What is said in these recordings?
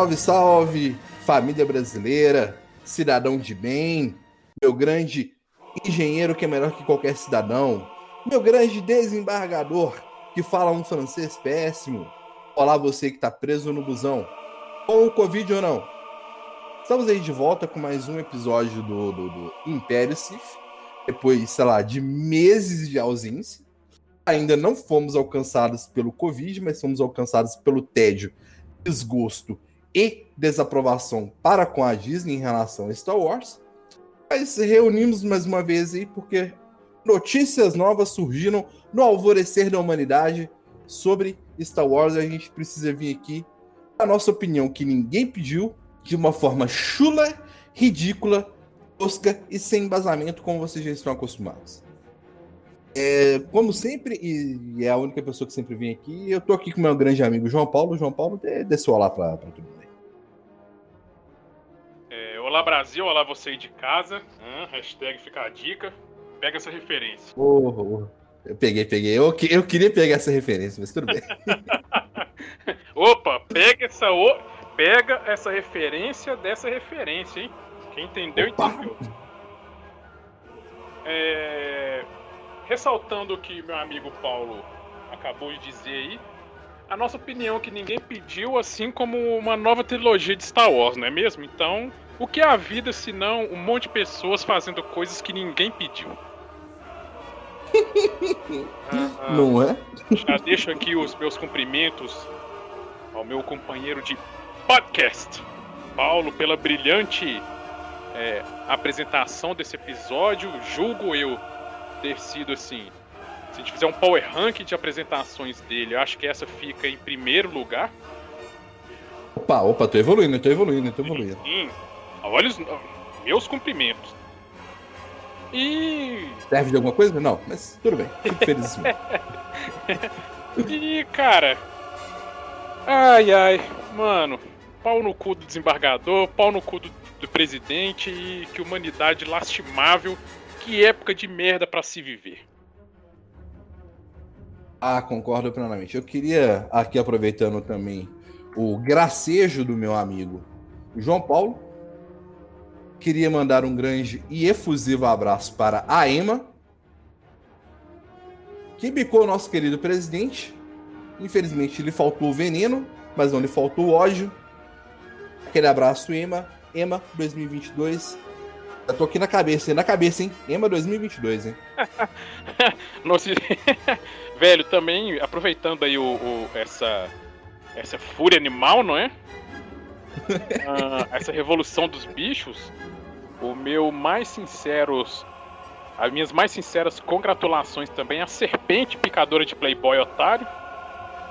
Salve, salve, família brasileira, cidadão de bem, meu grande engenheiro que é melhor que qualquer cidadão, meu grande desembargador que fala um francês péssimo. Olá, você que tá preso no busão, com o Covid ou não. Estamos aí de volta com mais um episódio do, do, do Império Sif, depois, sei lá, de meses de ausência. Ainda não fomos alcançados pelo Covid, mas fomos alcançados pelo tédio, desgosto e desaprovação para com a Disney em relação a Star Wars. Mas reunimos mais uma vez aí porque notícias novas surgiram no alvorecer da humanidade sobre Star Wars. A gente precisa vir aqui a nossa opinião que ninguém pediu de uma forma chula, ridícula, tosca e sem embasamento como vocês já estão acostumados. É, como sempre, e é a única pessoa que sempre vem aqui, eu tô aqui com meu grande amigo João Paulo. João Paulo, dê seu olá para todo mundo. Olá Brasil, olá você aí de casa. Hum, hashtag fica a dica. Pega essa referência. Oh. Eu peguei, peguei. Eu, eu queria pegar essa referência, mas tudo bem. Opa, pega essa, pega essa referência dessa referência, hein? Quem entendeu, Opa. entendeu. É... Ressaltando o que meu amigo Paulo acabou de dizer aí, a nossa opinião que ninguém pediu, assim como uma nova trilogia de Star Wars, não é mesmo? Então, o que é a vida se não um monte de pessoas fazendo coisas que ninguém pediu? ah, não é? Já deixo aqui os meus cumprimentos ao meu companheiro de podcast, Paulo, pela brilhante é, apresentação desse episódio. Julgo eu ter sido assim. Se a gente fizer um power rank de apresentações dele, eu acho que essa fica em primeiro lugar. Opa, opa, tô evoluindo, tô evoluindo, tô evoluindo. Sim, Olha os meus cumprimentos. E. Serve de alguma coisa? Não, mas tudo bem. Fico feliz e, cara. Ai, ai. Mano, pau no cu do desembargador, pau no cu do, do presidente e que humanidade lastimável. Que época de merda para se viver. Ah, concordo plenamente. Eu queria, aqui aproveitando também o gracejo do meu amigo João Paulo, Queria mandar um grande e efusivo abraço para a Ema, que bicou o nosso querido presidente. Infelizmente, lhe faltou o veneno, mas não lhe faltou o ódio. Aquele abraço, Ema. Ema 2022. Eu tô aqui na cabeça, na cabeça, hein? Ema 2022, hein? Nossa, velho, também aproveitando aí o, o, essa, essa fúria animal, não é? uh, essa revolução dos bichos, o meu mais sinceros. As minhas mais sinceras congratulações também à serpente picadora de Playboy Otário.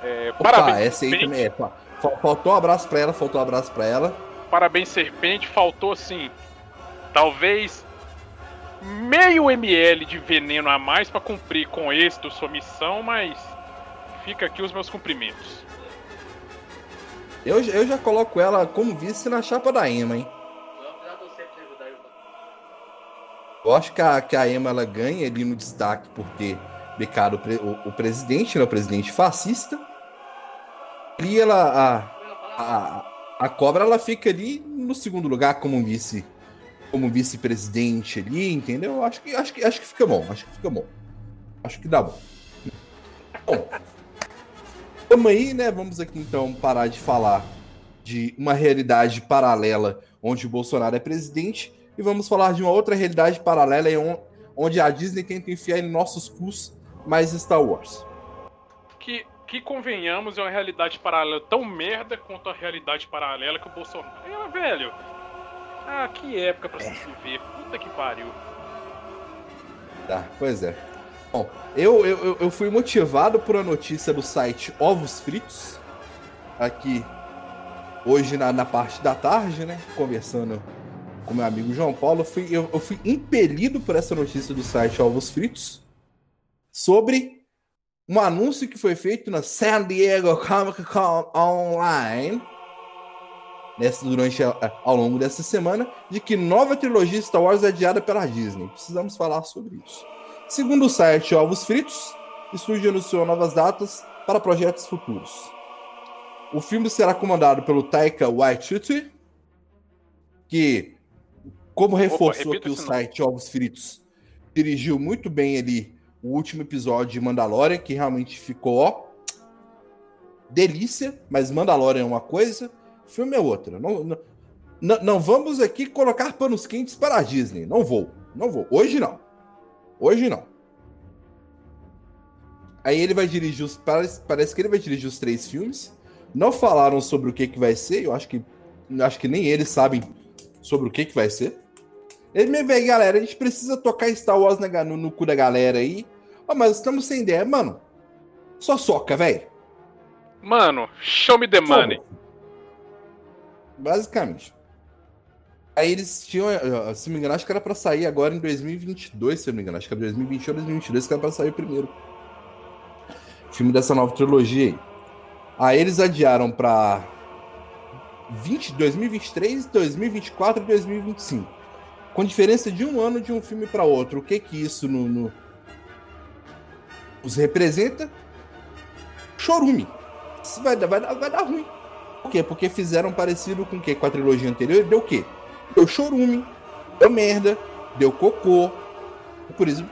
É, Opa, parabéns, essa aí também é. Faltou um abraço pra ela, faltou um abraço pra ela. Parabéns, serpente. Faltou assim. Talvez meio ml de veneno a mais para cumprir com êxito sua missão, mas fica aqui os meus cumprimentos. Eu, eu já coloco ela como vice na chapa da Ema, hein? Eu acho que a, que a Ema ela ganha ali no destaque por ter becado o, o, o presidente, né, o presidente fascista. E ela, a, a, a cobra ela fica ali no segundo lugar como vice como vice-presidente ali, entendeu? Acho que, acho, que, acho que fica bom, acho que fica bom. Acho que dá bom. Bom, Vamos aí, né? Vamos aqui então parar de falar de uma realidade paralela onde o Bolsonaro é presidente e vamos falar de uma outra realidade paralela onde a Disney tenta enfiar em nossos cus mais Star Wars. Que, que convenhamos é uma realidade paralela tão merda quanto a realidade paralela que o Bolsonaro. É, velho. Ah, que época pra é. se viver. Puta que pariu. Tá, pois é. Bom, eu, eu, eu fui motivado por a notícia do site Ovos Fritos. Aqui, hoje na, na parte da tarde, né? Conversando com meu amigo João Paulo, eu fui, eu, eu fui impelido por essa notícia do site Ovos Fritos sobre um anúncio que foi feito na San Diego Comic Con Online nessa, durante ao longo dessa semana de que nova trilogia Star Wars é adiada pela Disney. Precisamos falar sobre isso. Segundo o site Ovos Fritos, o estúdio anunciou novas datas para projetos futuros. O filme será comandado pelo Taika Waititi, que, como reforçou aqui o site Ovos Fritos, dirigiu muito bem ali o último episódio de Mandalorian, que realmente ficou, ó, delícia, mas Mandalorian é uma coisa, filme é outra. Não, não, não, vamos aqui colocar panos quentes para a Disney. Não vou, não vou. Hoje não. Hoje não. Aí ele vai dirigir os. Parece, parece que ele vai dirigir os três filmes. Não falaram sobre o que, que vai ser. Eu acho que. Acho que nem eles sabem sobre o que, que vai ser. Ele me vê, galera, a gente precisa tocar Star Wars no, no cu da galera aí. Oh, mas estamos sem ideia, mano. Só soca, velho. Mano, show me the money. Basicamente. Aí eles tinham, se não me engano, acho que era pra sair agora em 2022, se não me engano. Acho que era 2021 ou 2022 que era pra sair o primeiro. Filme dessa nova trilogia aí. Aí eles adiaram pra 20, 2023, 2024 e 2025 com diferença de um ano de um filme para outro. O que que isso no, no... nos representa? Chorume. Isso vai, vai, vai dar ruim. Por quê? Porque fizeram parecido com o quê? Com a trilogia anterior. Deu o quê? Deu chorume, deu merda, deu cocô. Por isso,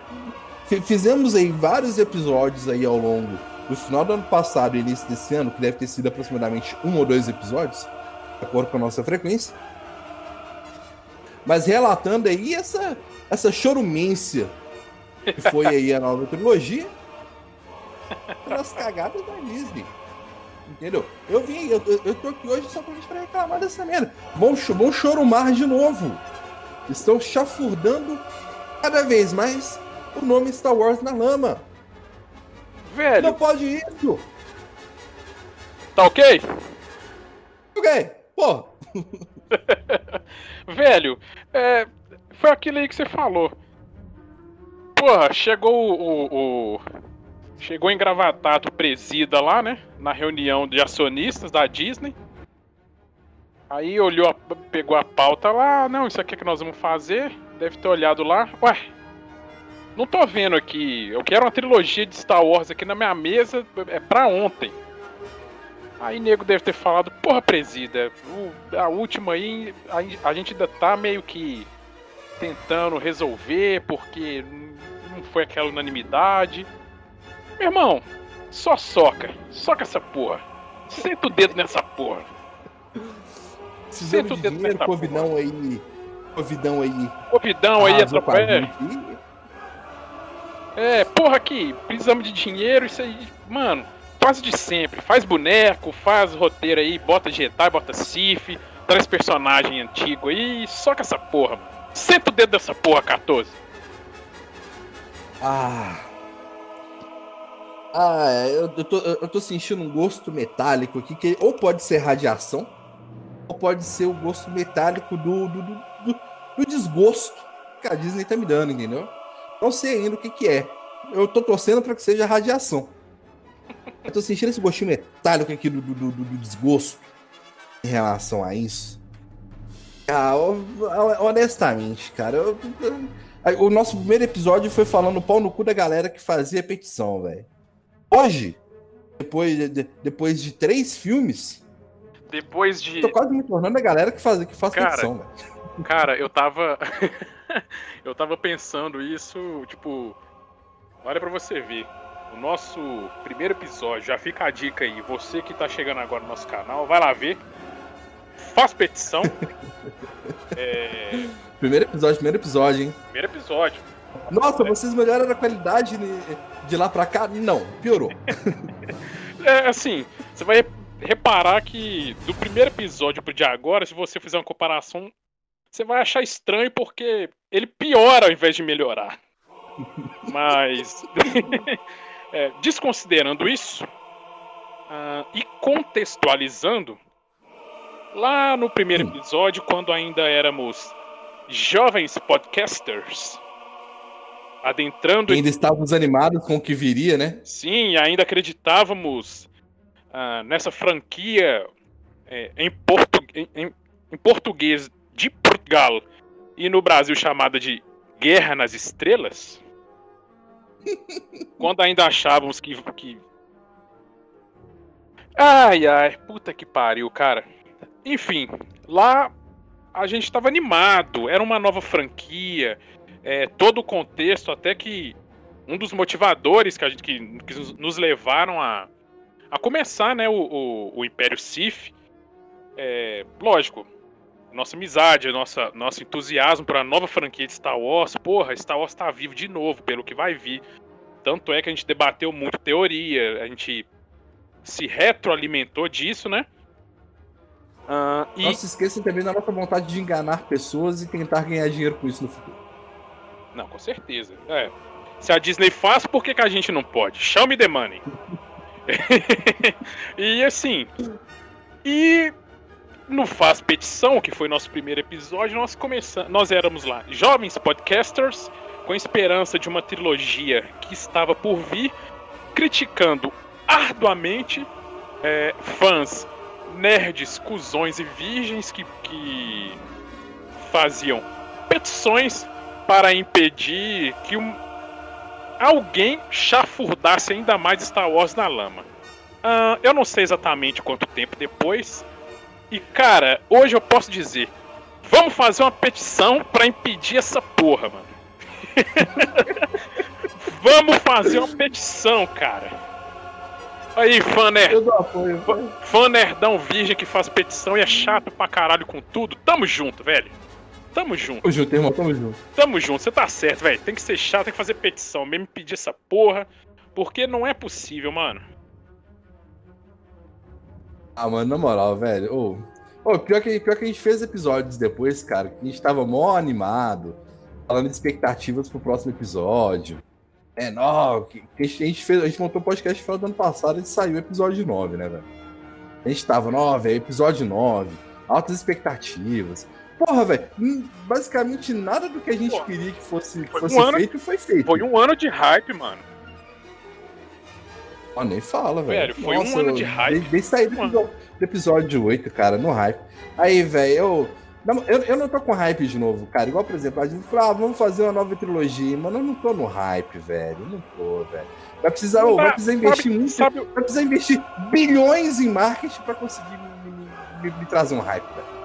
fizemos aí vários episódios aí ao longo do final do ano passado e início desse ano, que deve ter sido aproximadamente um ou dois episódios, de acordo com a nossa frequência mas relatando aí essa, essa chorumência que foi aí a nova trilogia pelas cagadas da Disney. Entendeu? Eu vim, eu, eu tô aqui hoje só pra gente pra reclamar dessa merda. Vão, vão chorumar de novo. Estão chafurdando cada vez mais o nome Star Wars na lama. Velho. Não pode isso. Tá ok? Ok. Pô. Velho, é, foi aquilo aí que você falou. Porra, chegou o, o chegou engravatado o presida lá, né? Na reunião de acionistas da Disney. Aí olhou, pegou a pauta lá, não, isso aqui é que nós vamos fazer. Deve ter olhado lá. Ué, não tô vendo aqui. Eu quero uma trilogia de Star Wars aqui na minha mesa. É pra ontem. Aí nego deve ter falado, porra, presida, a última aí a, a gente ainda tá meio que tentando resolver porque não foi aquela unanimidade. Meu irmão, só soca, soca essa porra. Senta o dedo nessa porra. Senta o dedo dinheiro, nessa Covidão porra. aí. Covidão aí. Covidão aí atropé. É, porra aqui, precisamos de dinheiro, isso aí. Mano, faz de sempre. Faz boneco, faz roteiro aí, bota Jedi, bota Sif, traz personagem antigo aí, que essa porra, mano. Senta o dedo dessa porra, 14. Ah. Ah, é, eu, eu, tô, eu tô sentindo um gosto metálico aqui, que ou pode ser radiação, ou pode ser o gosto metálico do, do, do, do, desgosto que a Disney tá me dando, entendeu? Não sei ainda o que, que é. Eu tô torcendo para que seja radiação. Eu tô sentindo esse gostinho metálico aqui do, do, do, do desgosto em relação a isso. Ah, honestamente, cara, eu, eu, o nosso primeiro episódio foi falando pau no cu da galera que fazia petição, velho. Hoje, depois de, depois de três filmes. Depois de. Tô quase me tornando a galera que faz, que faz cara, petição, velho. Cara, eu tava. eu tava pensando isso, tipo. Olha para você ver o nosso primeiro episódio. Já fica a dica aí. Você que tá chegando agora no nosso canal, vai lá ver. Faz petição. é... Primeiro episódio, primeiro episódio, hein? Primeiro episódio. Nossa, vocês melhoraram a qualidade de lá pra cá? Não, piorou. é assim, você vai reparar que do primeiro episódio pro de agora, se você fizer uma comparação, você vai achar estranho porque ele piora ao invés de melhorar. Mas É, desconsiderando isso uh, e contextualizando, Lá no primeiro episódio, quando ainda éramos jovens podcasters, adentrando. Ainda estávamos animados com o que viria, né? Sim, ainda acreditávamos ah, nessa franquia é, em, portu... em, em, em português de Portugal e no Brasil chamada de Guerra nas Estrelas. quando ainda achávamos que, que. Ai, ai, puta que pariu, cara. Enfim, lá a gente estava animado, era uma nova franquia, é, todo o contexto, até que um dos motivadores que, a gente, que, que nos levaram a, a começar né, o, o, o Império Sith, é, lógico, nossa amizade, nossa, nosso entusiasmo para a nova franquia de Star Wars, porra, Star Wars está vivo de novo, pelo que vai vir. Tanto é que a gente debateu muito teoria, a gente se retroalimentou disso, né? Uh, e... Não se esqueçam também da nossa vontade de enganar pessoas e tentar ganhar dinheiro com isso no futuro. Não, com certeza. É. Se a Disney faz, por que, que a gente não pode? Show me the money. e assim. E no Faz Petição, que foi nosso primeiro episódio, nós começamos. Nós éramos lá, jovens podcasters, com esperança de uma trilogia que estava por vir, criticando arduamente é, fãs nerds, cuzões e virgens que, que faziam petições para impedir que um, alguém chafurdasse ainda mais Star Wars na lama. Uh, eu não sei exatamente quanto tempo depois. E cara, hoje eu posso dizer: vamos fazer uma petição para impedir essa porra, mano. vamos fazer uma petição, cara. Aí, fã nerd. Eu dou apoio. Fã, fã nerdão virgem que faz petição e é chato pra caralho com tudo. Tamo junto, velho. Tamo junto. Tamo junto, irmão, tamo junto. Tamo junto, você tá certo, velho. Tem que ser chato, tem que fazer petição, mesmo pedir essa porra. Porque não é possível, mano. Ah, mano, na moral, velho. Oh, oh, pior, que, pior que a gente fez episódios depois, cara, que a gente tava mó animado, falando de expectativas pro próximo episódio. É, não, que, que a gente fez, a gente montou o podcast final do ano passado e saiu o episódio 9, né, velho? A gente tava, 9, episódio 9, altas expectativas. Porra, velho, basicamente nada do que a gente Porra, queria que fosse, que fosse um feito foi feito. Foi um ano de hype, mano. Oh, nem fala, velho. Velho, foi Nossa, um ano de hype. Desde sair do episódio, do episódio 8, cara, no hype. Aí, velho, eu eu, eu não tô com hype de novo, cara. Igual, por exemplo, a gente falou, ah, vamos fazer uma nova trilogia, mano. Eu não tô no hype, velho. Não tô, velho. Vai precisar, oh, vai precisar investir sabe, muito. Sabe... Vai precisar investir bilhões em marketing pra conseguir me, me, me, me trazer um hype, velho.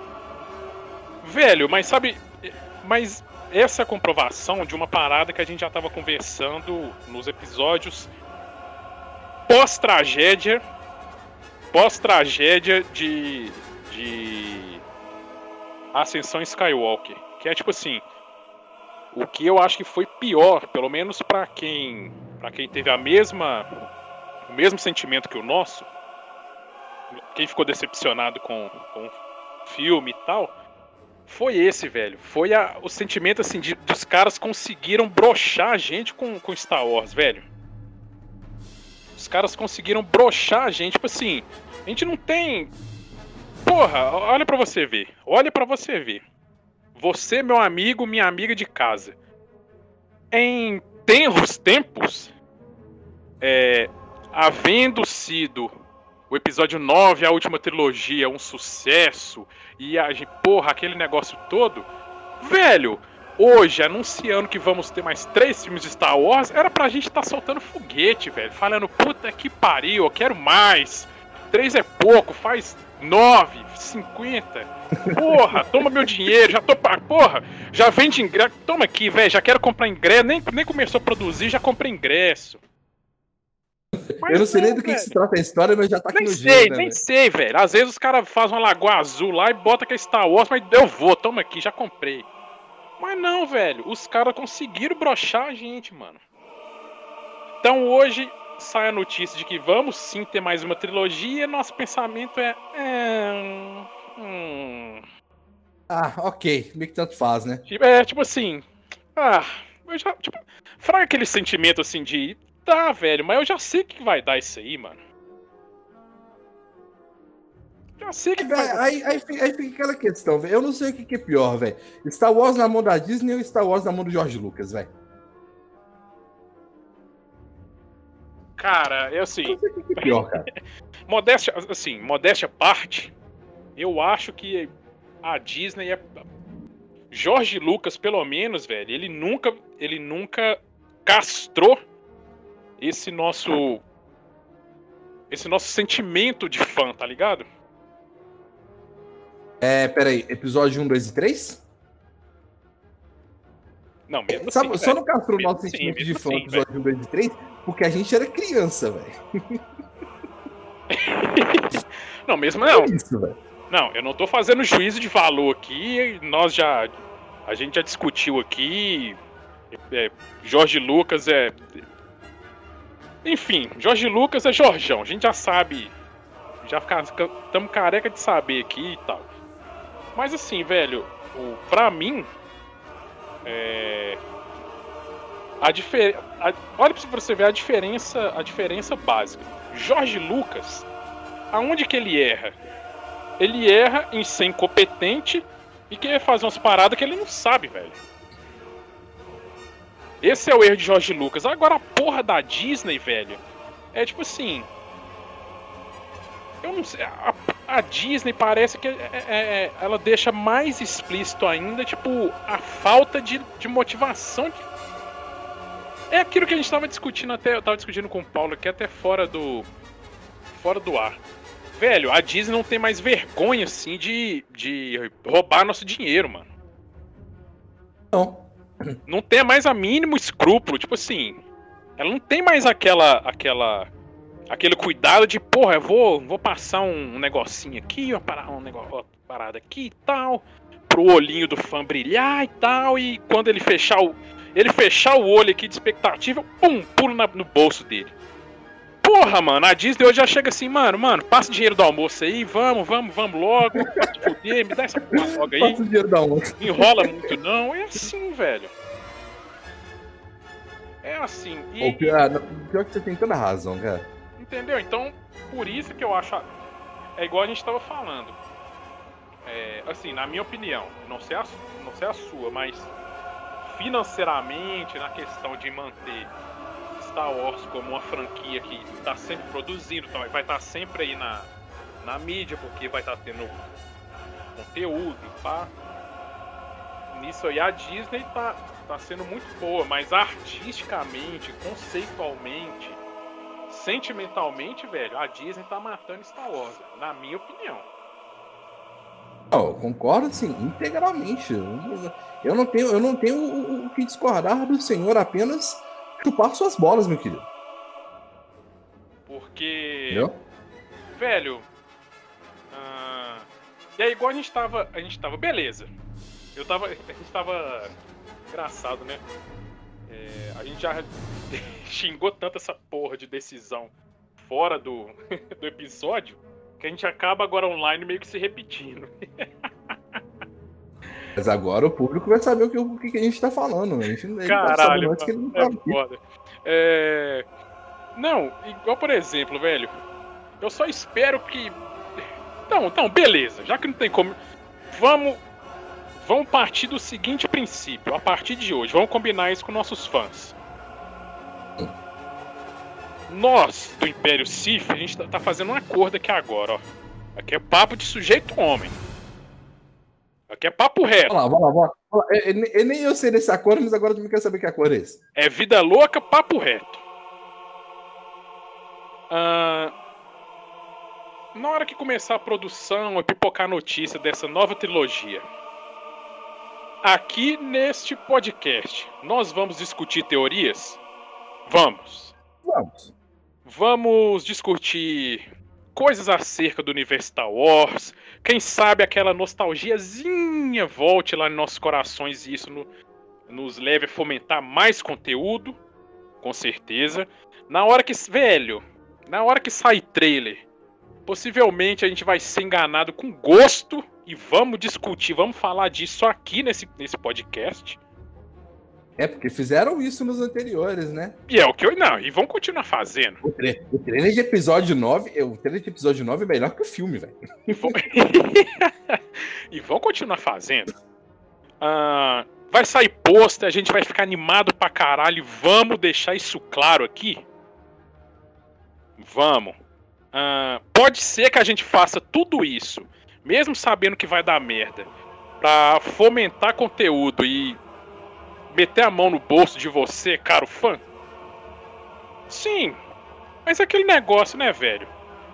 Velho, mas sabe. Mas essa comprovação de uma parada que a gente já tava conversando nos episódios pós-tragédia. Pós-tragédia de. de Ascensão Skywalker. Que é tipo assim. O que eu acho que foi pior, pelo menos para quem. para quem teve a mesma. o mesmo sentimento que o nosso. Quem ficou decepcionado com, com o filme e tal. Foi esse, velho. Foi a, o sentimento assim de dos caras conseguiram brochar a gente com, com Star Wars, velho. Os caras conseguiram brochar a gente, tipo assim, a gente não tem Porra, olha para você ver. Olha para você ver. Você, meu amigo, minha amiga de casa. Em tenros tempos, é, havendo sido o episódio 9, a última trilogia, um sucesso, e a porra, aquele negócio todo, velho, hoje, anunciando que vamos ter mais três filmes de Star Wars, era pra gente estar tá soltando foguete, velho, falando, puta que pariu, eu quero mais. Três é pouco, faz 9, 50. Porra, toma meu dinheiro, já tô. Porra, já vende ingresso. Toma aqui, velho, já quero comprar ingresso. Nem, nem começou a produzir, já comprei ingresso. Mas eu não sei nem do que, que, se trata a história, mas já tá aqui nem no sei, giro, né, Nem sei, velho. Às vezes os caras fazem uma lagoa azul lá e bota que é Star Wars, mas eu vou, toma aqui, já comprei. Mas não, velho. Os caras conseguiram brochar a gente, mano. Então hoje sai a notícia de que vamos sim ter mais uma trilogia, nosso pensamento é. é hum... Ah, ok. Meio que tanto faz, né? Tipo, é, tipo assim. Ah, eu já. Tipo, fraga aquele sentimento assim de. Tá, velho, mas eu já sei que vai dar isso aí, mano. Já sei que Véi, vai. aí, aí, fica- aí fica aquela questão, velho. Eu não sei o que, que é pior, velho. Star Wars na mão da Disney ou Star Wars na mão do George Lucas, velho? Cara, é assim. Eu não sei o que, é pior, cara. Modéstia, assim, modéstia parte, eu acho que a Disney é. Jorge Lucas, pelo menos, velho, ele nunca, ele nunca castrou esse nosso. Esse nosso sentimento de fã, tá ligado? É, peraí, episódio 1, 2 e 3? Não, mesmo Sabe, assim. só velho. não castrou o mesmo nosso assim, sentimento de mesmo fã assim, episódio 1, 2 e 3 porque a gente era criança, velho. Não, mesmo não. É isso, velho. Não, eu não tô fazendo juízo de valor aqui. Nós já. A gente já discutiu aqui. é, Jorge Lucas é. Enfim, Jorge Lucas é Jorjão. A gente já sabe. Já estamos careca de saber aqui e tal. Mas assim, velho, o, pra mim. É. A diferença. Olha pra você ver a diferença, a diferença básica. Jorge Lucas, aonde que ele erra? ele erra em ser incompetente e querer fazer umas paradas que ele não sabe, velho. Esse é o erro de Jorge Lucas. Agora a porra da Disney, velho, é tipo assim. Eu não sei. A, a Disney parece que é- é- é- ela deixa mais explícito ainda, tipo, a falta de, de motivação. de- É aquilo que a gente tava discutindo até. Eu tava discutindo com o Paulo aqui até fora do. Fora do ar velho, a Disney não tem mais vergonha, assim, de, de roubar nosso dinheiro, mano. Não. Não tem mais a mínimo escrúpulo, tipo assim. Ela não tem mais aquela. aquela. aquele cuidado de, porra, eu vou, vou passar um, negocinho aqui, uma parada, um negócio, uma parada aqui e tal. Pro olhinho do fã brilhar e tal. E quando ele fechar o. Ele fechar o olho aqui de expectativa, pum, pulo na- no bolso dele. Porra, mano, a Disney hoje já chega assim, mano, mano, passa o dinheiro do almoço aí, vamos, vamos, vamos logo, pode fuder, me dá essa porra logo aí, Passa o dinheiro da onde? não enrola muito não, é assim, velho. É assim, e, O pior, pior que você tem toda a razão, cara. entendeu? Então, por isso que eu acho, a- é igual a gente tava falando. É, assim, na minha opinião, não sei, a, não sei a sua, mas financeiramente, na questão de manter Star Wars como uma franquia que está sempre produzindo, tá- vai estar sempre aí na, na mídia, porque vai estar tendo conteúdo, pá. Nisso aí a Disney tá, tá sendo muito boa, mas artisticamente, conceitualmente, sentimentalmente, velho, a Disney tá matando Star Wars, na minha opinião. Eu concordo, assim, integralmente. Eu, não tenho, eu não tenho o- o que discordar do senhor apenas chupar suas bolas, meu querido. Porque. Entendeu? Velho. ah, e aí, igual a gente tava. A gente tava. Beleza. Eu tava. A gente tava. Engraçado, né? É, a gente já xingou tanto essa porra de decisão fora do, do episódio que a gente acaba agora online meio que se repetindo. Mas agora o público vai saber o que, o que a gente tá falando. A gente, Caralho, que não É tá aqui. foda. É... Não, igual por exemplo, velho. Eu só espero que. Não, então, beleza. Já que não tem como. Vamos. Vamos partir do seguinte princípio. A partir de hoje, vamos combinar isso com nossos fãs. Nós, do Império Sif, a gente tá- tá fazendo um acordo aqui agora, ó. Aqui é papo de sujeito homem. Aqui é papo reto. Vamos lá, vamos lá, vamos lá. Eu, eu- nem eu sei desse acordo, mas agora tu me quer saber que acordo é esse. É vida louca, papo reto. Ah, na hora que começar a produção e pipocar a notícia dessa nova trilogia, aqui neste podcast, nós vamos discutir teorias? Vamos. Vamos. Vamos discutir coisas acerca do universo Star Wars. Quem sabe aquela nostalgiazinha volte lá em nossos corações e isso no- nos leve a fomentar mais conteúdo, com certeza. Na hora que. Velho, na hora que sai trailer, possivelmente a gente vai ser enganado com gosto e vamos discutir, vamos falar disso aqui nesse, nesse podcast. É, porque fizeram isso nos anteriores, né? E é o que eu. Não, e vão continuar fazendo. O, tra o trailer de episódio 9, o trailer de episódio 9 é melhor que o filme, velho. E vão... e vão continuar fazendo. Ah, vai sair pôster, a gente vai ficar animado pra caralho. Vamos deixar isso claro aqui? Vamos. Ah, pode ser que a gente faça tudo isso, mesmo sabendo que vai dar merda, pra fomentar conteúdo e meter a mão no bolso de você, caro fã? Sim, mas aquele negócio, né, velho?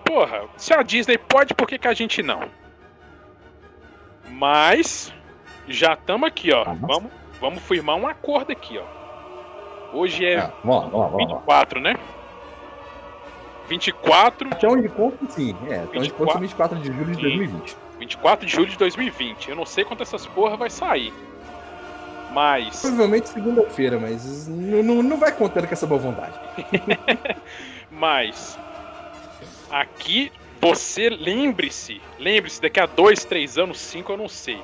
Porra, se a Disney pode, por que, que a gente não? Mas já estamos aqui, ó. Vamos, vamos firmar um acordo aqui, ó. Hoje é Ah, vamos lá, vamos lá, vamos lá. 24, né? 24, Até onde conta, sim. É, onde conta 24 24 de julho de Sim. 2020. 24 de julho de 2020. Eu não sei quanto essas porra vai sair. Mas. Provavelmente segunda-feira, mas não, não, vai contando com essa boa vontade. Mas aqui você lembre-se, lembre-se, daqui a dois, três anos, cinco, eu não sei.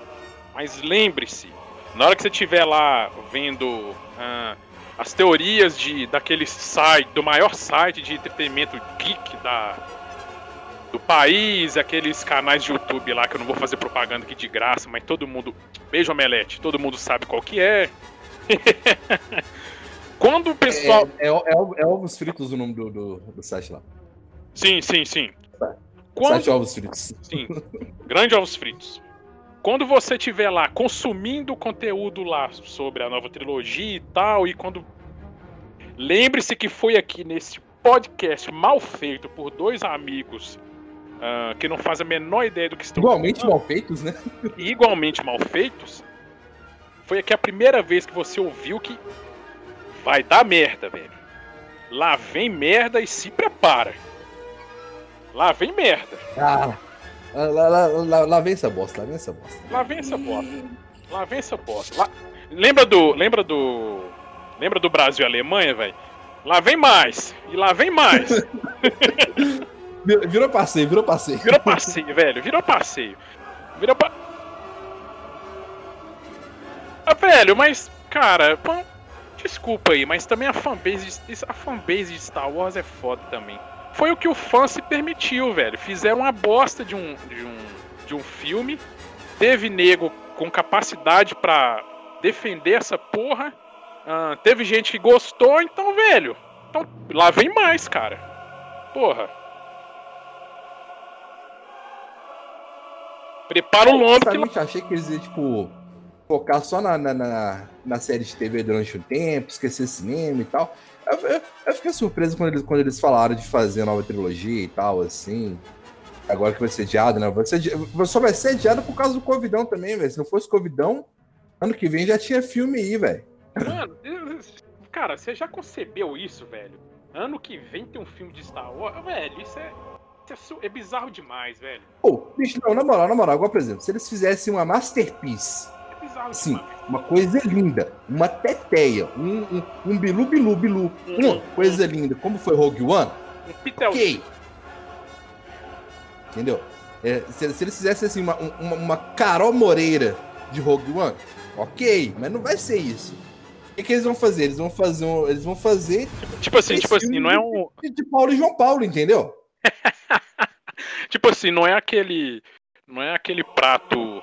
Mas lembre-se, na hora que você estiver lá vendo ah, as teorias de daquele site, do maior site de entretenimento geek da do país, aqueles canais de YouTube lá que eu não vou fazer propaganda aqui de graça, mas todo mundo, beijo omelete, todo mundo sabe qual que é. Quando o pessoal É, é, é, é Ovos Fritos o nome do, do, do site lá. Sim, sim, sim. Site Quando, Ovos Fritos. sim, grande ovos fritos. Quando você estiver lá consumindo conteúdo lá sobre a nova trilogia e tal, e quando lembre-se que foi aqui nesse podcast mal feito por dois amigos ah, que não fazem a menor ideia do que estão Igualmente falando, mal feitos, né? e igualmente mal feitos, foi aqui a primeira vez que você ouviu que vai dar merda, velho. Lá vem merda e se prepara. Lá vem merda. Ah, lá, lá, lá, lá vem essa bosta, lá vem essa bosta. Lá vem essa bosta. Lá vem essa bosta. Lá- Lembra do. Lembra do. Lembra do Brasil e Alemanha, velho? Lá vem mais. E lá vem mais. Virou, passeio, virou passeio. Virou passeio, velho. Virou passeio. Virou pa... Ah, velho, mas, cara, pô, desculpa aí, mas também a fanbase, de- a fanbase de Star Wars é foda também. Foi o que o fã se permitiu, velho. Fizeram uma bosta de um, de um, de um filme. Teve nego com capacidade pra defender essa porra. Ah, teve gente que gostou, então, velho. Então, lá vem mais, cara. Porra. Prepara o lombo que lá Honestamente, achei que eles iam, tipo, focar só na, na, na, na série de TV durante um tempo, esquecer cinema e tal. Eu, eu- eu fiquei surpreso quando eles, quando eles falaram de fazer a nova trilogia e tal, assim. Agora que vai ser adiado, né? Vai ser, só vai ser adiado por causa do Covidão também, velho. Se não fosse Covidão, ano que vem já tinha filme aí, velho. Mano, cara, você já concebeu isso, velho? Ano que vem tem um filme de Star Wars. Velho, isso é. Isso é, é bizarro demais, velho. Pô, bicho, não, na moral, na moral, agora, por exemplo, se eles fizessem uma Masterpiece, Sim. uma coisa linda, uma teteia, um, um, um bilu, bilu, bilu, Uhum. uma coisa linda, como foi Rogue One, Um ok. Entendeu? É, se, se eles fizessem assim, uma, um- uma, uma Carol Moreira de Rogue One, ok, mas não vai ser isso. O que, que eles vão fazer? Eles vão fazer, um- eles vão fazer Tipo, tipo assim, tipo assim, não é um. de, de Paulo e João Paulo, entendeu? Tipo assim, não é aquele. Não é aquele prato.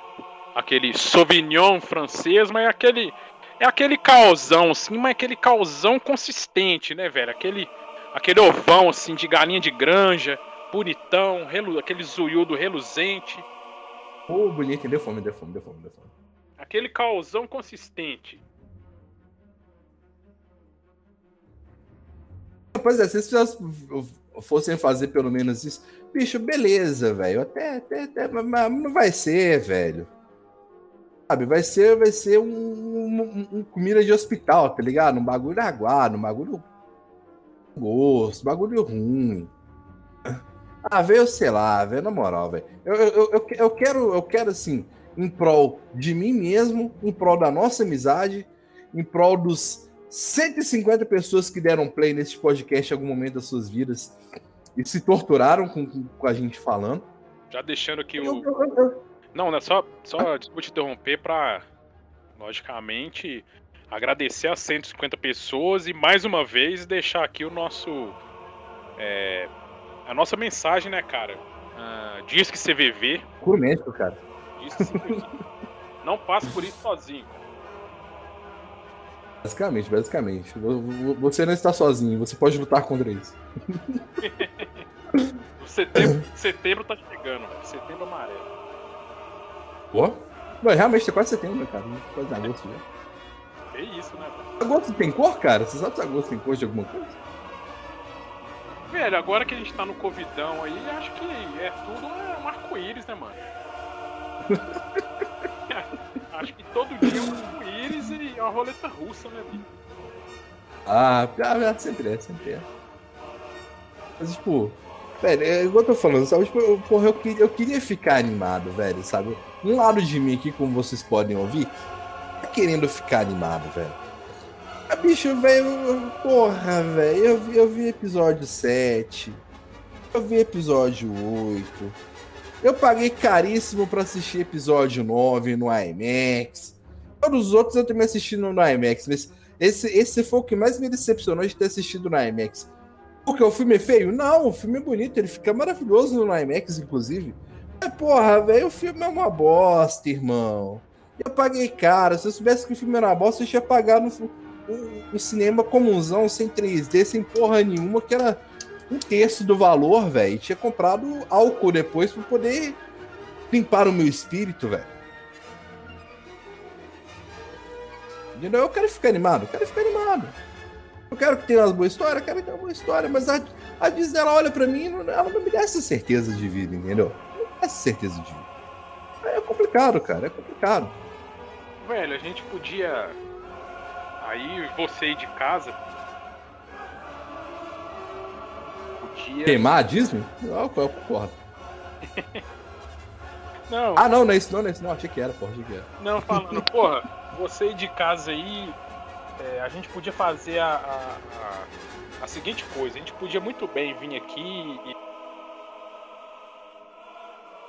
Aquele sauvignon francês, mas é aquele. É aquele calzão, assim, mas é aquele calzão consistente, né, velho? Aquele. Aquele ovão, assim, de galinha de granja, bonitão, relu, aquele zuiudo reluzente. Pô, bonito, deu fome, deu fome, deu fome, deu fome. Aquele calzão consistente. Pois é, se eles fizessem- fossem fazer pelo menos isso, bicho, beleza, velho. Até, até, até, mas não vai ser, velho. Sabe, vai ser, vai ser um, um- um- comida de hospital, tá ligado? Um bagulho aguado, um bagulho gosto, bagulho ruim. Ah, velho, sei lá, velho, na moral, velho. Eu, eu, eu- eu quero, eu quero, assim, em prol de mim mesmo, em prol da nossa amizade, em prol dos 150 pessoas que deram play nesse podcast em algum momento das suas vidas e se torturaram com, com- a gente falando. Já deixando aqui o. Não, né? Só, só desculpa te interromper pra. Logicamente. agradecer as 150 pessoas e mais uma vez deixar aqui o nosso. é, a nossa mensagem, né, cara? Ah, diz que CVV. Curmento, cara. Diz que CVV. Não passe por isso sozinho. cara. Basicamente, basicamente. Vo- vo- Você não está sozinho, você pode lutar contra isso. Setembro, setembro tá chegando, velho. Setembro amarelo. Pô? Mas realmente é quase setembro, né, cara? Quase agosto já. É isso, né, velho? Agosto tem cor, cara? Você sabe se agosto tem cor de alguma coisa? Velho, agora que a gente tá no Covidão aí, acho que é tudo um arco-íris, né, mano? acho que todo dia é um arco-íris e é uma roleta russa, né, bicho? Ah, ah, sempre é, sempre é. Mas, tipo, velho, é igual eu tô falando, sabe? Tipo, eu, porra, eu queria, eu queria ficar animado, velho, sabe? Um lado de mim aqui, como vocês podem ouvir, tá querendo ficar animado, velho. Ah, bicho, velho, porra, velho, eu eu vi episódio 7, eu vi episódio 8, eu paguei caríssimo pra assistir episódio 9 no IMAX. Todos os outros eu também assisti no, no IMAX, mas esse, esse foi o que mais me decepcionou de ter assistido no IMAX. Porque o filme é feio? Não, o filme é bonito, ele fica maravilhoso no IMAX, inclusive. Mas, porra, velho, o filme é uma bosta, irmão. Eu paguei caro. Se eu soubesse que o filme era uma bosta, eu tinha pagado um, um, um cinema comunzão, sem 3D, sem porra nenhuma, que era um terço do valor, velho. Tinha comprado álcool depois pra poder limpar o meu espírito, velho. Eu quero ficar animado, eu quero ficar animado. Eu quero que tenha umas boas histórias, eu quero que tenha uma boa história, mas a, a Disney ela olha pra mim ela não me dá essa certeza de vida, entendeu? Não me dá essa certeza de vida. É complicado, cara, é complicado. Velho, a gente podia. Aí, você de casa. Podia. Queimar a Disney? Não, eu concordo. Não, Ah, não, não é isso não, não é isso não. Achei que era, porra, achei que era. Não, falando, porra, você de casa aí, é, a gente podia fazer a, a, a- a seguinte coisa, a gente podia muito bem vir aqui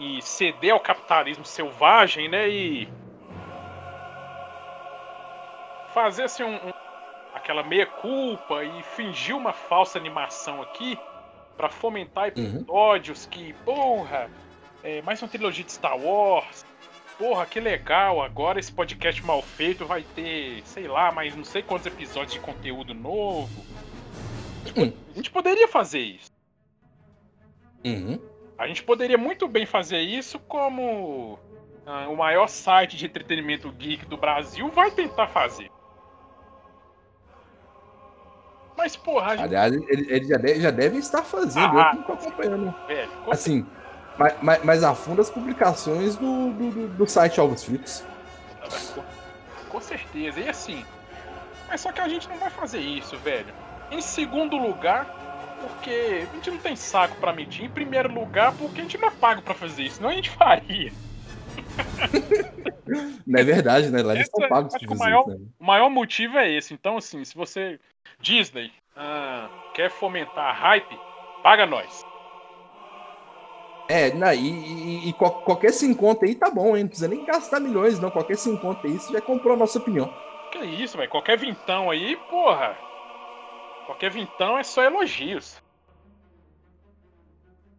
e, e ceder ao capitalismo selvagem, né, e fazer assim um, um- aquela meia culpa e fingir uma falsa animação aqui pra fomentar episódios que, porra, é, mais uma trilogia de Star Wars, Porra, que legal! Agora esse podcast mal feito vai ter, sei lá, mais não sei quantos episódios de conteúdo novo. Hum. A gente poderia fazer isso. Uhum. A gente poderia muito bem fazer isso como ah, o maior site de entretenimento geek do Brasil vai tentar fazer. Mas, porra, a gente, Aliás, ele, ele já, deve, já deve estar fazendo, Ah, eu não tô acompanhando. velho, com Assim, mas, mas, mas a fundo as publicações do, do, do- do site Alvos Fritos. Com, com certeza. E assim. Mas só que a gente não vai fazer isso, velho. Em segundo lugar, porque a gente não tem saco pra mentir. Em primeiro lugar, porque a gente não é pago pra fazer isso. Senão a gente faria. Não é verdade, né? Lá eles são pagos acho que o maior- né? O maior motivo é esse. Então, assim, se você. Disney ah, quer fomentar a hype, paga nós. É, não, e, e- e qual- qualquer 50 aí tá bom, hein? Não precisa nem gastar milhões, não. Qualquer 50 aí você já comprou a nossa opinião. Que isso, velho. Qualquer vintão aí, porra. Qualquer vintão é só elogios.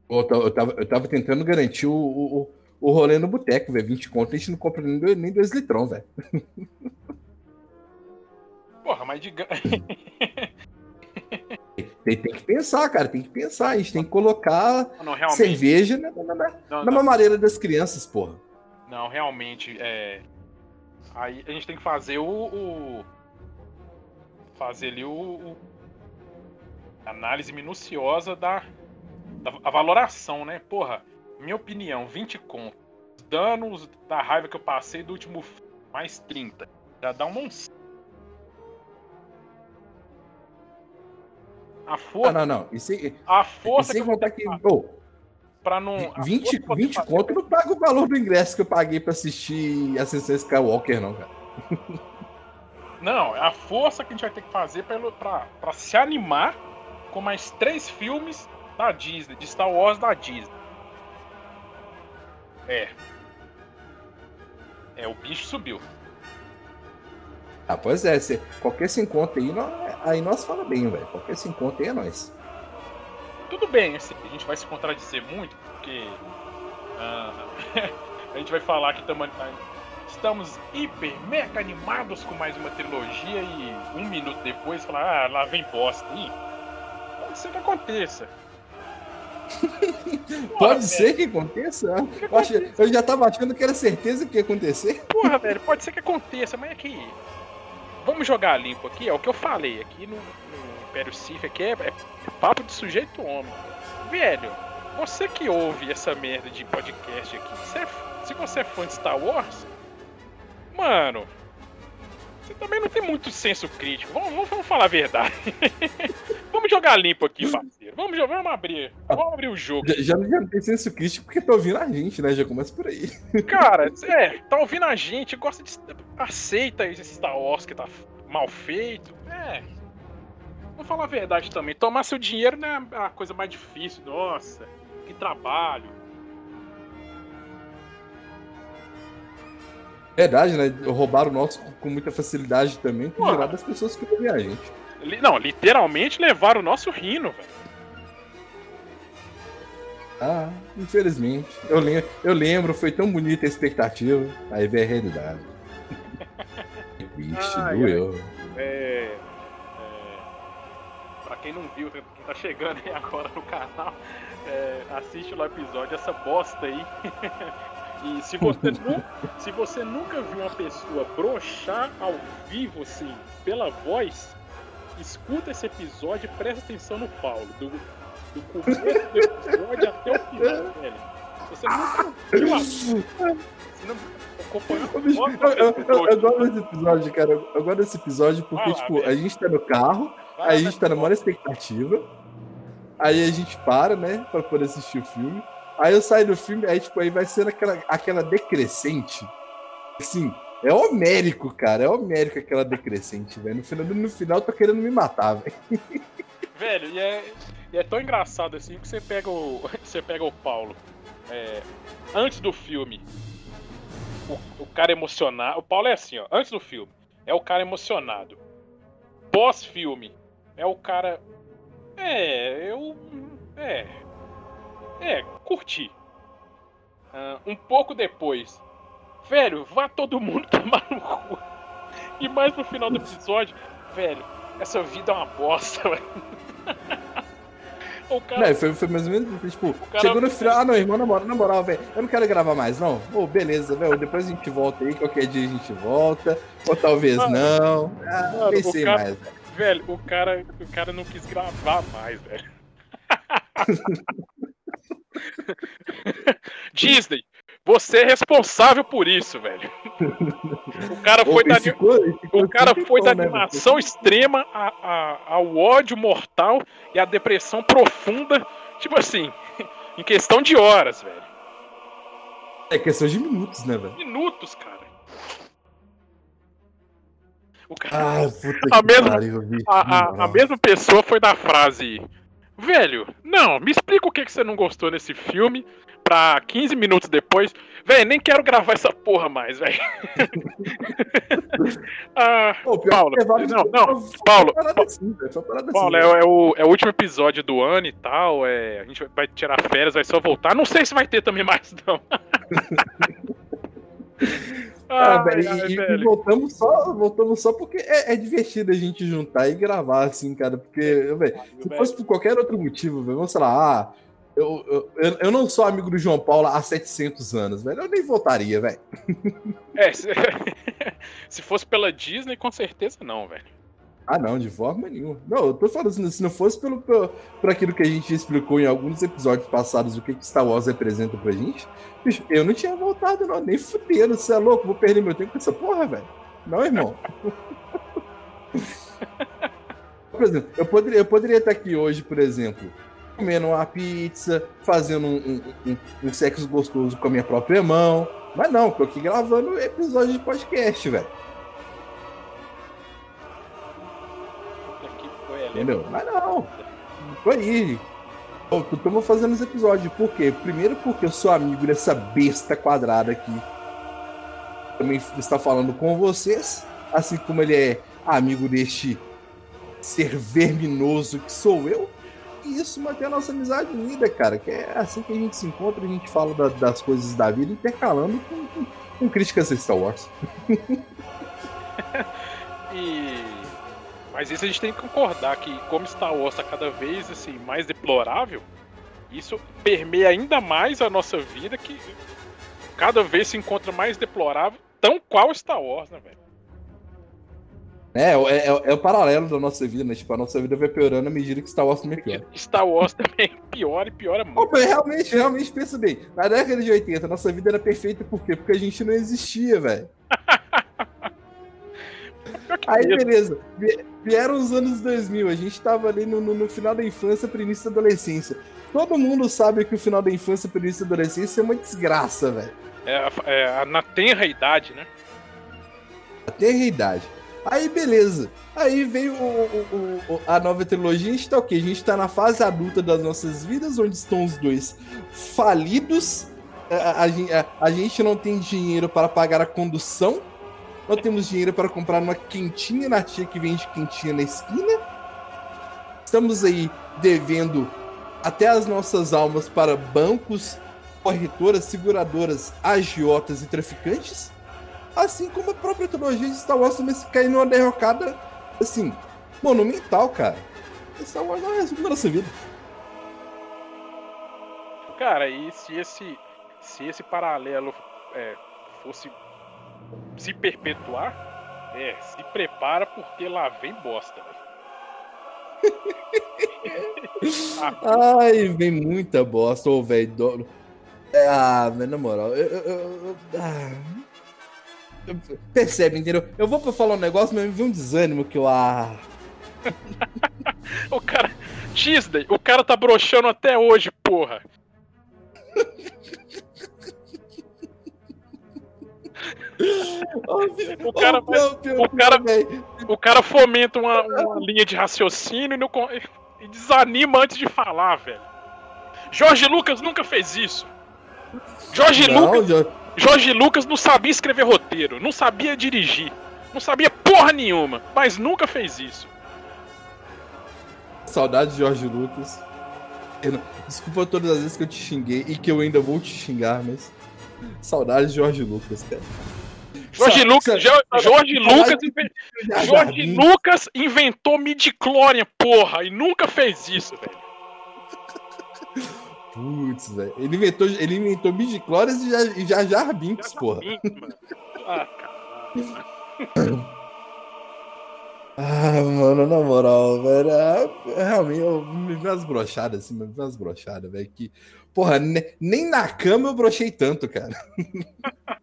Eu, ta- eu tava, eu tava tentando garantir o, o, o- rolê no boteco, velho. 20 conto, a gente não compra nem dois, nem dois litrão, velho. Porra, mas diga. Tem, tem que pensar, cara, tem que pensar. A gente tem que colocar não, realmente. cerveja na, na, na, Não, na não. das crianças, porra. Não, realmente, é. Aí a gente tem que fazer o. o- fazer ali o, o- Análise minuciosa da, da. A valoração, né? Porra, minha opinião, 20 conto. Os danos da raiva que eu passei do último filme, mais 30. Já dá um monstro. A Ah, força, não, não. E sem, a e força sem que eu contar que. Ô, pra não. a 20, força que eu 20 fazer- conto não paga o valor do ingresso que eu paguei pra assistir Ascensão Skywalker, não, cara. Não, é a força que a gente vai ter que fazer pra, pra, pra se animar com mais três filmes da Disney, de Star Wars da Disney. É. É, o bicho subiu. Ah, pois é, se, qualquer se encontra aí, nós, aí nós fala bem, velho. Qualquer se encontra aí é nós. Tudo bem, assim, a gente vai se contradizer muito, porque ah, a gente vai falar que tamo, estamos hiper, mega animados com mais uma trilogia e um minuto depois falar, ah, lá vem bosta. pode ser que aconteça. Pode ser que aconteça? Eu, acho- eu já tava achando que era certeza que ia acontecer. Porra, velho, pode ser que aconteça, mas é que. Vamos jogar limpo aqui, é o que eu falei aqui no, no Império Sif aqui é, é papo de sujeito homem. Velho, você que ouve essa merda de podcast aqui, é se você é fã de Star Wars, mano, você também não tem muito senso crítico. Vamos, vamos- vamos falar a verdade. vamos jogar limpo aqui, parceiro. Vamos, vamos abrir. Vamos abrir o jogo. Já, já, já não tem senso crítico porque tá ouvindo a gente, né? Já começa por aí. Cara, é, tá ouvindo a gente, gosta de. aceita esse Star Wars que tá mal feito. É. Vou falar a verdade também. Tomar seu dinheiro não é a coisa mais difícil. Nossa, que trabalho. Verdade, né? Roubaram o nosso com muita facilidade também, por gerar das pessoas que ouvem a gente. Não, literalmente levaram o nosso rino, velho. Ah, infelizmente. Eu lembro, eu lembro, foi tão bonita a expectativa. Aí veio a realidade. Vixe, Ai, doeu. É. é pra quem não viu, quem tá chegando aí agora no canal, é, assiste o episódio, essa bosta aí. e se você, nu- se você nunca viu uma pessoa brochar ao vivo, assim, pela voz, escuta esse episódio e presta atenção no Paulo. Do, do começo do episódio até o final, velho. Se você nunca viu a. Se não Eu, gosto desse episódio, cara. Eu gosto desse episódio porque, lá, tipo, velho. a gente tá no carro, Vai aí a gente tá na maior expectativa. Aí a gente para, né, pra poder assistir o filme. Aí eu saio do filme, aí, tipo, aí vai sendo aquela, aquela decrescente. Assim, é homérico, cara. É homérico aquela decrescente, velho. No final, no final, tô querendo me matar, velho. Velho, e é, e é tão engraçado assim que você pega o. Você pega o Paulo. é, antes do filme. O, o cara emocionado. O Paulo é assim, ó. Antes do filme. É o cara emocionado. Pós-filme. É o cara. É, eu. É. É, curti. Ah, um pouco depois. Velho, vá todo mundo tomar no cu. E mais no final do episódio. Velho, essa vida é uma bosta, velho. O cara. Não, foi, foi mais ou menos tipo, cara- chegou no final, ah não, irmão, na moral, na moral, velho, eu não quero gravar mais, não. Ô, beleza, velho, depois a gente volta aí, qualquer dia a gente volta, ou talvez Mano, não. Ah, mano, nem o sei cara- mais, velho. Velho, o cara, o cara não quis gravar mais, velho. Disney, você é responsável por isso, velho. O cara foi da, ficou- o cara foi da né, animação extrema a- a- ao ódio mortal e à depressão profunda, tipo assim, em questão de horas, velho. É questão de minutos, né, velho? Minutos, cara. O cara Ah, puta A mesma- pariu, a, a- a mesma pessoa foi da frase: Velho, não, me explica o que, que você não gostou nesse filme. Pra 15 minutos depois, velho, nem quero gravar essa porra mais, velho. ah, Pô, Paulo, levaram- não, não, Paulo, parada assim, Paulo, assim, é, é o, é o último episódio do ano e tal. É, a gente vai tirar férias, vai só voltar. Não sei se vai ter também mais, não. Ah, Ai, velho, ai, e, e velho. voltamos só, voltamos só porque é, é divertido a gente juntar e gravar, assim, cara. Porque, velho, se velho. fosse por qualquer outro motivo, velho, vamos sei lá, ah, eu, eu, eu- eu não sou amigo do João Paulo há 700 anos, velho, eu nem voltaria, velho. É, se, se fosse pela Disney, com certeza não, velho. Ah, não, de forma nenhuma. Não, eu tô falando assim, se não fosse pelo, pelo, por aquilo que a gente explicou em alguns episódios passados, o que, que Star Wars representa pra gente, bicho, eu não tinha voltado, não, nem fudendo, você é louco, vou perder meu tempo com essa porra, velho. Não, irmão. por exemplo, eu poderia, eu poderia estar aqui hoje, por exemplo, comendo uma pizza, fazendo um, um, um- um sexo gostoso com a minha própria mão, mas não, tô aqui gravando episódio de podcast, velho. Entendeu? Mas não. Foi aí. Estamos fazendo os episódios. Por quê? Primeiro porque eu sou amigo dessa besta quadrada aqui. Também está falando com vocês. assim como ele é amigo deste ser verminoso que sou eu. E isso mantém a nossa amizade unida, cara. Que é assim que a gente se encontra, a gente fala da, das coisas da vida, intercalando com, com, com críticas a Star Wars. e mas isso a gente tem que concordar que como Star Wars está cada vez assim mais deplorável, isso permeia ainda mais a nossa vida que cada vez se encontra mais deplorável, tão qual Star Wars, né, velho? É, é, é, é, o paralelo da nossa vida, né? Tipo, a nossa vida vai piorando à medida que Star Wars também piora. Star Wars também piora e piora muito. Opa, realmente, realmente, pensa bem. Na década de 80, a nossa vida era perfeita por quê? Porque a gente não existia, velho. Aí, beleza. Vieram os anos 2000, a gente tava ali no, no, no, final da infância pro início da adolescência. Todo mundo sabe que o final da infância pro início da adolescência é uma desgraça, velho. É, é, na tenra idade, né? Na tenra idade. Aí, beleza. Aí veio o, o, o, a nova trilogia, a gente tá o quê? A gente tá na fase adulta das nossas vidas, onde estão os dois falidos. A, a, a, a gente não tem dinheiro para pagar a condução não temos dinheiro para comprar uma quentinha na tia que vende quentinha na esquina. Estamos aí devendo até as nossas almas para bancos, corretoras, seguradoras, agiotas e traficantes. Assim como a própria trilogia de Star Wars também se cai numa derrocada, assim, monumental, cara. Star Wars não resume da nossa vida. Cara, e se esse, se esse paralelo é, fosse se perpetuar, é, se prepara porque lá vem bosta, Ai, vem muita bosta, ô, velho. Ah, velho, na moral, eu, eu, eu, ah. Percebe, entendeu? Eu vou pra falar um negócio, mas me vem um desânimo que eu. Ah. o cara. Disney, o cara tá broxando até hoje, porra. o cara, o, cara, o cara fomenta uma, uma linha de raciocínio e, não, e desanima antes de falar, velho. Jorge Lucas nunca fez isso. Jorge não, Lucas. Já... Jorge Lucas não sabia escrever roteiro, não sabia dirigir, não sabia porra nenhuma, mas nunca fez isso. Saudade de Jorge Lucas. Desculpa todas as vezes que eu te xinguei e que eu ainda vou te xingar, mas. Saudade de Jorge Lucas, cara. Jorge Lucas, Jorge Lucas, Jorge Lucas inventou midichlorian, porra, e nunca fez isso, velho. Putz, velho. Ele inventou, ele inventou midichlorians e já, já Binks, porra. Ah, Ah, mano, na moral, velho. É, realmente, eu me vi umas brochadas, assim, me vi umas brochadas, velho. Que, porra, nem na cama eu brochei tanto, cara.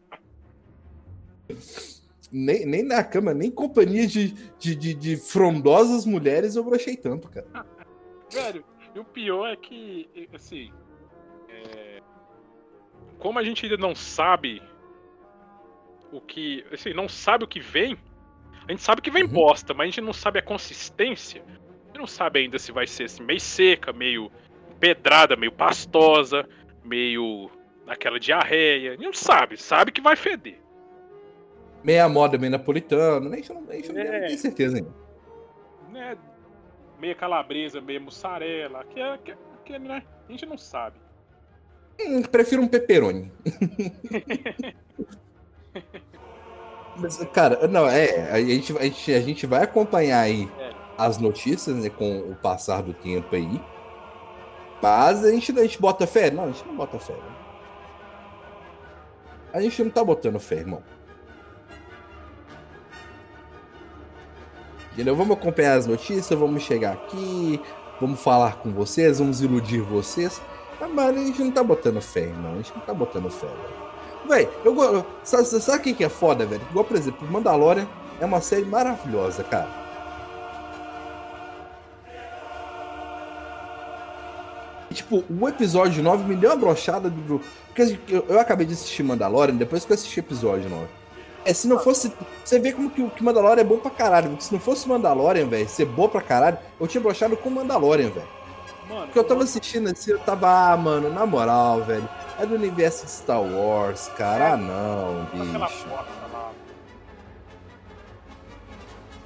nem, nem na cama, nem companhia de, de, de, de frondosas mulheres eu brochei tanto, cara. Velho, e o pior é que, assim. É... Como a gente ainda não sabe o que. Assim, não sabe o que vem. A gente sabe que vem uhum. bosta, mas a gente não sabe a consistência. A gente não sabe ainda se vai ser assim, meio seca, meio pedrada, meio pastosa, meio aquela diarreia. A gente não sabe, sabe que vai feder meia moda, meio napolitano, a gente não, a gente não, é. tem certeza ainda. Né? Meia calabresa, meia mussarela, que é, que, que, né? A gente não sabe. Hum, prefiro um pepperoni. Mas, cara, não, é, a gente, a gente, a gente vai acompanhar aí é. as notícias, né, com o passar do tempo aí. Mas a gente, a gente bota fé? Não, a gente não bota fé. Né? A gente não tá botando fé, irmão. Entendeu? Vamos acompanhar as notícias, vamos chegar aqui, vamos falar com vocês, vamos iludir vocês. Mas a gente não tá botando fé, irmão. A gente não tá botando fé. Véi, eu sabe, sabe o que é foda, velho? Igual, por exemplo, Mandalorian é uma série maravilhosa, cara. tipo, o episódio 9 me deu uma brochada do. Porque eu, acabei de assistir Mandalorian depois que eu assisti o episódio 9. É, se não fosse. Você vê como que o que Mandalorian é bom pra caralho. Porque se não fosse Mandalorian, velho, ser bom pra caralho, eu tinha brochado com Mandalorian, velho. Porque eu tava assistindo assim, eu tava, ah, mano, na moral, velho. É do universo de Star Wars, cara. Ah, não, bicho.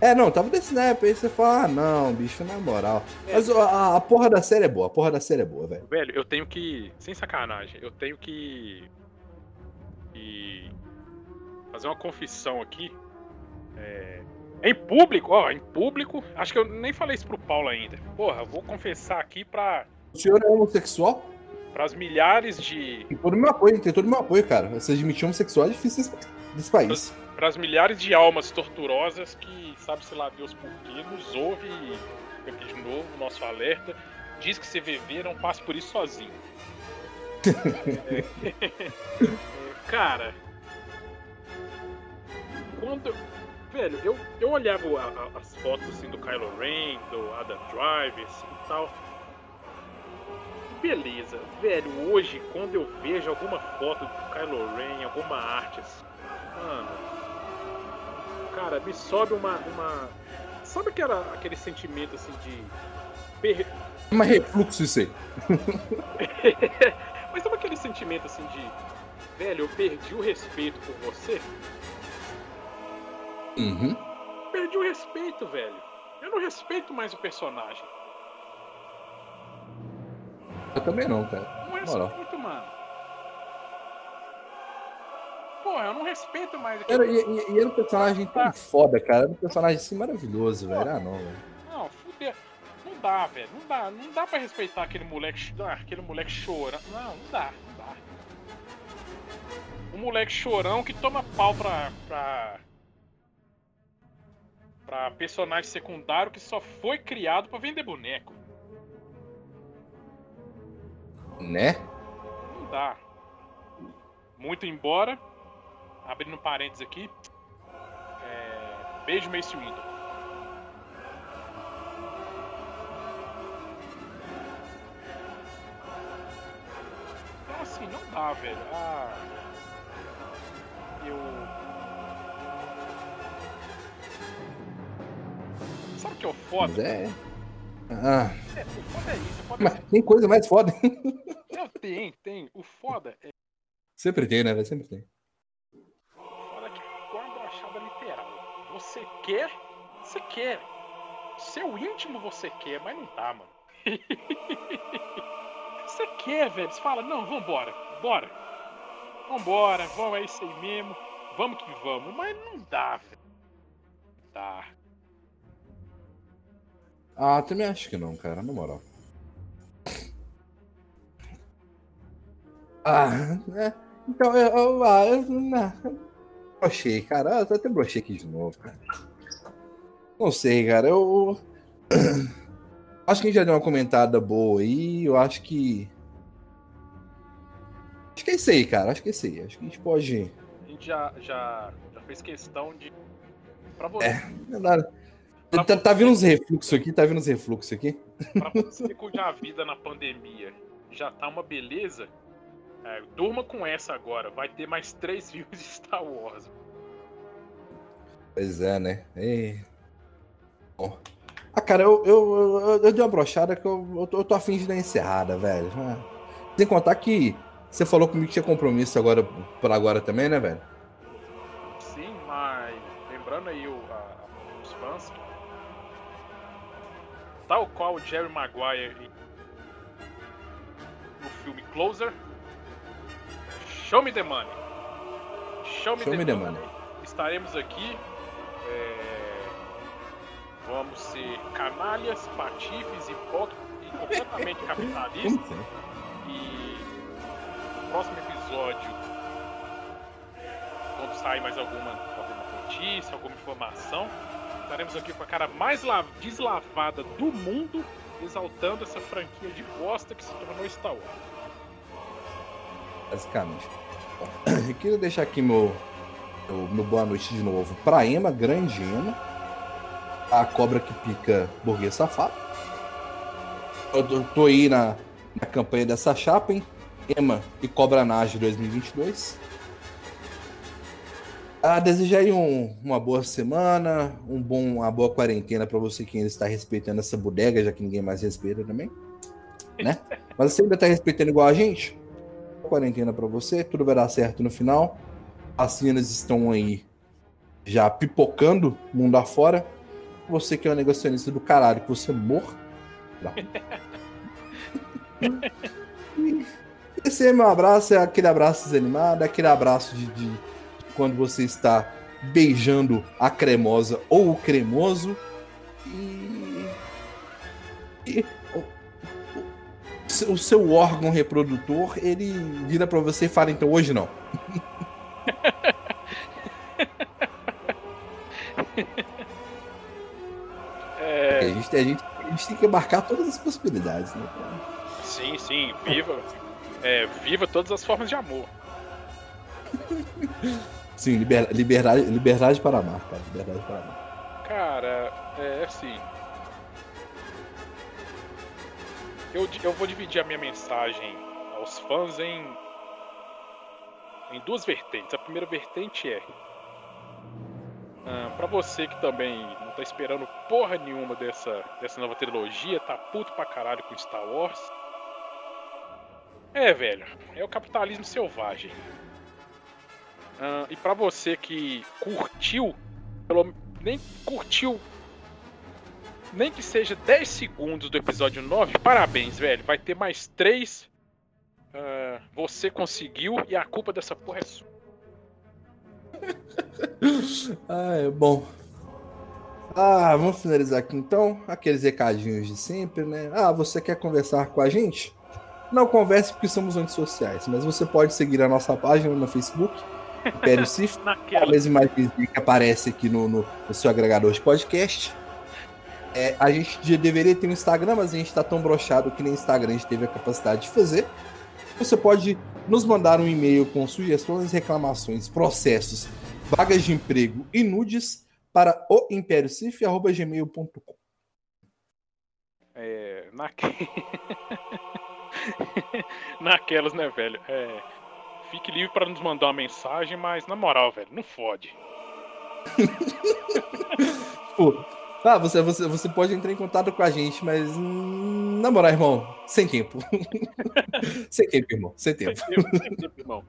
É, não, tava desse snap, aí você fala, ah, não, bicho, na moral. Mas a, a porra da série é boa, a porra da série é boa, velho. Velho, eu tenho que. Sem sacanagem, eu tenho que. que fazer uma confissão aqui. É, em público, ó, em público. Acho que eu nem falei isso pro Paulo ainda. Porra, vou confessar aqui pra. O senhor é homossexual? Para as milhares de. Tem todo o meu apoio, tem todo o meu apoio, cara. Você admitir homossexual é difícil desse, país. Para as milhares de almas torturosas que, sabe-se lá Deus por quê, nos ouve e aqui de novo, nosso alerta. Diz que CVV não passa por isso sozinho. é, cara, quando. Velho, eu, eu olhava a, a, as fotos assim do Kylo Ren, do Adam Driver assim, e tal beleza. Velho, hoje, quando eu vejo alguma foto do Kylo Ren, alguma arte assim, mano. Cara, me sobe uma. uma... Sabe aquela, aquele sentimento assim de. Per... Uma refluxo isso aí. Mas sabe aquele sentimento assim de. Velho, eu perdi o respeito por você? Uhum. Perdi o respeito, velho. Eu não respeito mais o personagem. Eu também não, cara. Não respeito, mano. Pô, eu não respeito mais aquele... Era, e, e, era um personagem tão ah. foda, cara. Era um personagem assim maravilhoso, velho. Ah, não, velho. Não, fudeu. Não dá, velho. Não dá. Não dá pra respeitar aquele moleque. Ah, aquele moleque chorão. Não, não dá, não dá. Um moleque chorão que toma pau pra. pra. Personagem secundário que só foi criado pra vender boneco. Né? Não dá. Muito embora. Abrindo parênteses aqui. É... Beijo Mace Windu. Então assim, não dá, velho. Ah. Eu. Que é o foda? Mas é. Ah. É, o foda é isso. Foda Mas é... tem coisa mais foda. Não, tem, tem. O foda é. Sempre tem, né? Sempre tem. O foda é que com a brochada literal. Você quer, você quer. Seu íntimo você quer, mas não dá, mano. você quer, velho. Você fala, não, vambora, bora. Vambora, vamos, é isso aí mesmo. Vamos que vamos. Mas não dá, velho. Não dá. Ah, também acho que não, cara, na moral. Ah, é. Então, eu, eu, ah, eu, não, brochei, cara. Eu até brochei aqui de novo, cara. Não sei, cara. Eu. Acho que a gente já deu uma comentada boa aí. Eu acho que. Acho que é isso aí, cara. Acho que é isso aí. Acho que a gente pode. A gente já, já, já fez questão de. Pra você. É, não nada. Tá, tá vindo uns refluxos aqui, tá vindo uns refluxos aqui. Pra você cuidar a vida na pandemia já tá uma beleza, é, durma com essa agora. Vai ter mais três filmes de Star Wars. Pois é, né? E... Bom. Ah, cara, eu, eu, eu, eu, dei uma brochada que eu, eu, tô, eu tô afim de dar encerrada, velho. Ah, sem contar que você falou comigo que tinha compromisso agora por agora também, né, velho? Tal qual Jerry Maguire no filme Closer. Show me the money. Show me, Show the, me the money. money. Estaremos aqui. É... Vamos ser canalhas, patifes e, e completamente capitalistas. E no próximo episódio, quando sair mais alguma, alguma notícia, alguma informação, Estaremos aqui com a cara mais deslavada do mundo, exaltando essa franquia de bosta que se tornou Star Wars. Basicamente. Eu queria deixar aqui meu, meu, meu boa noite de novo pra Emma, grande Emma. A cobra que pica burguês safado. Eu tô, tô aí na, na campanha dessa chapa, hein? Emma e Cobra Nage 2022. Ah, desejo aí um, uma boa semana, um bom, uma boa quarentena para você que ainda está respeitando essa bodega, já que ninguém mais respeita também, né? Mas você ainda está respeitando igual a gente? Quarentena para você, tudo vai dar certo no final. As cenas estão aí já pipocando mundo afora. Você que é um negacionista do caralho, que você morra. Esse é meu abraço, é aquele abraço desanimado, é aquele abraço de, de quando você está beijando a cremosa ou o cremoso. E, e o, seu órgão reprodutor, ele vira para você e fala, então hoje não. É... A, gente, a, gente, a gente tem que marcar todas as possibilidades, né? Sim, sim, viva. É, viva todas as formas de amor. Sim, liber, liberdade, liberdade para amar, cara. Liberdade para amar. Cara, é assim. Eu, eu vou dividir a minha mensagem aos fãs em, em duas vertentes. A primeira vertente é. Uh, para você que também não tá esperando porra nenhuma dessa, dessa nova trilogia, tá puto pra caralho com Star Wars. É, velho, é o capitalismo selvagem. Uh, e para você que curtiu, pelo, nem curtiu, nem que seja 10 segundos do episódio 9, parabéns, velho. Vai ter mais 3. Uh, ah, você conseguiu e a culpa dessa porra é sua. ah, é bom. Ah, vamos finalizar aqui então. Aqueles recadinhos de sempre, né? Ah, você quer conversar com a gente? Não converse porque somos antissociais, mas você pode seguir a nossa página no Facebook Império Cif, as imagens que aparece aqui no, no, no, seu agregador de podcast. É, a gente já deveria ter um Instagram, mas a gente está tão brochado que nem Instagram a gente teve a capacidade de fazer. Você pode nos mandar um e-mail com sugestões, reclamações, processos, vagas de emprego e nudes para o impériocif.gmail.com. É, naque... Naquelas, né, velho? É, Fique livre para nos mandar uma mensagem, mas na moral, velho, não fode. Pô, ah, você, você, você pode entrar em contato com a gente, mas hum, na moral, irmão, sem tempo. sem tempo, irmão, sem tempo. Sem tempo, sem tempo irmão.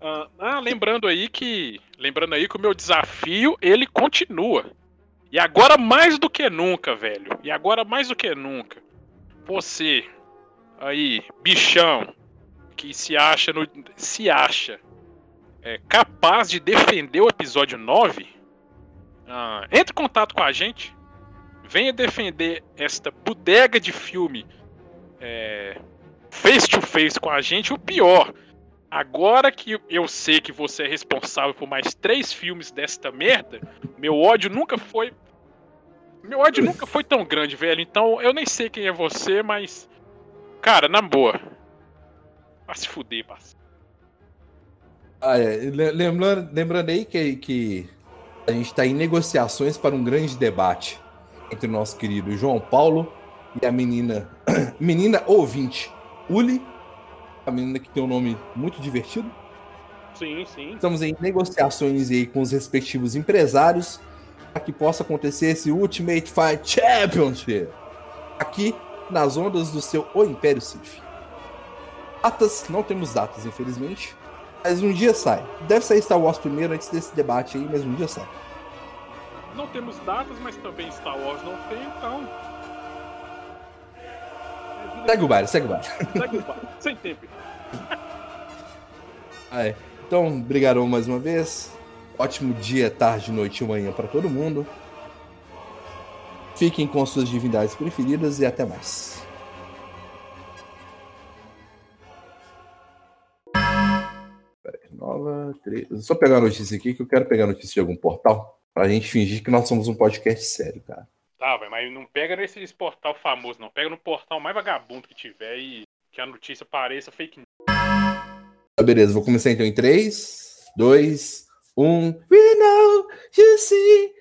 Ah, ah, lembrando aí que. Lembrando aí que o meu desafio, ele continua. E agora mais do que nunca, velho. E agora mais do que nunca. Você, aí, bichão, que se acha no, se acha é, capaz de defender o episódio 9, ah, entre em contato com a gente. Venha defender esta bodega de filme é, face to face com a gente. O pior, agora que eu sei que você é responsável por mais três filmes desta merda, meu ódio nunca foi. Meu ódio nunca foi tão grande, velho. Então eu nem sei quem é você, mas. Cara, na boa. Vai se fuder, parceiro. Ah, é. lembrando, lembrando aí que, que a gente está em negociações para um grande debate entre o nosso querido João Paulo e a menina, menina ouvinte, Uli, a menina que tem um nome muito divertido. Sim, sim. Estamos em negociações aí com os respectivos empresários para que possa acontecer esse Ultimate Fight Championship aqui nas ondas do seu O Império Sith. Datas, não temos datas, infelizmente. Mas um dia sai. Deve sair Star Wars primeiro antes desse debate aí, mas um dia sai. Não temos datas, mas também Star Wars não tem, então. Segue o baile, segue o baile. Segue o baile, sem tempo. Ah, é. Então, obrigado mais uma vez. Ótimo dia, tarde, noite e manhã para todo mundo. Fiquem com suas divindades preferidas e até mais. Nova. Só pegar a notícia aqui, que eu quero pegar a notícia de algum portal. Pra gente fingir que nós somos um podcast sério, cara. Tá, mas não pega nesse portal famoso, não. Pega no portal mais vagabundo que tiver e que a notícia pareça fake news. Tá, beleza, vou começar então em 3, 2, 1. We know you see.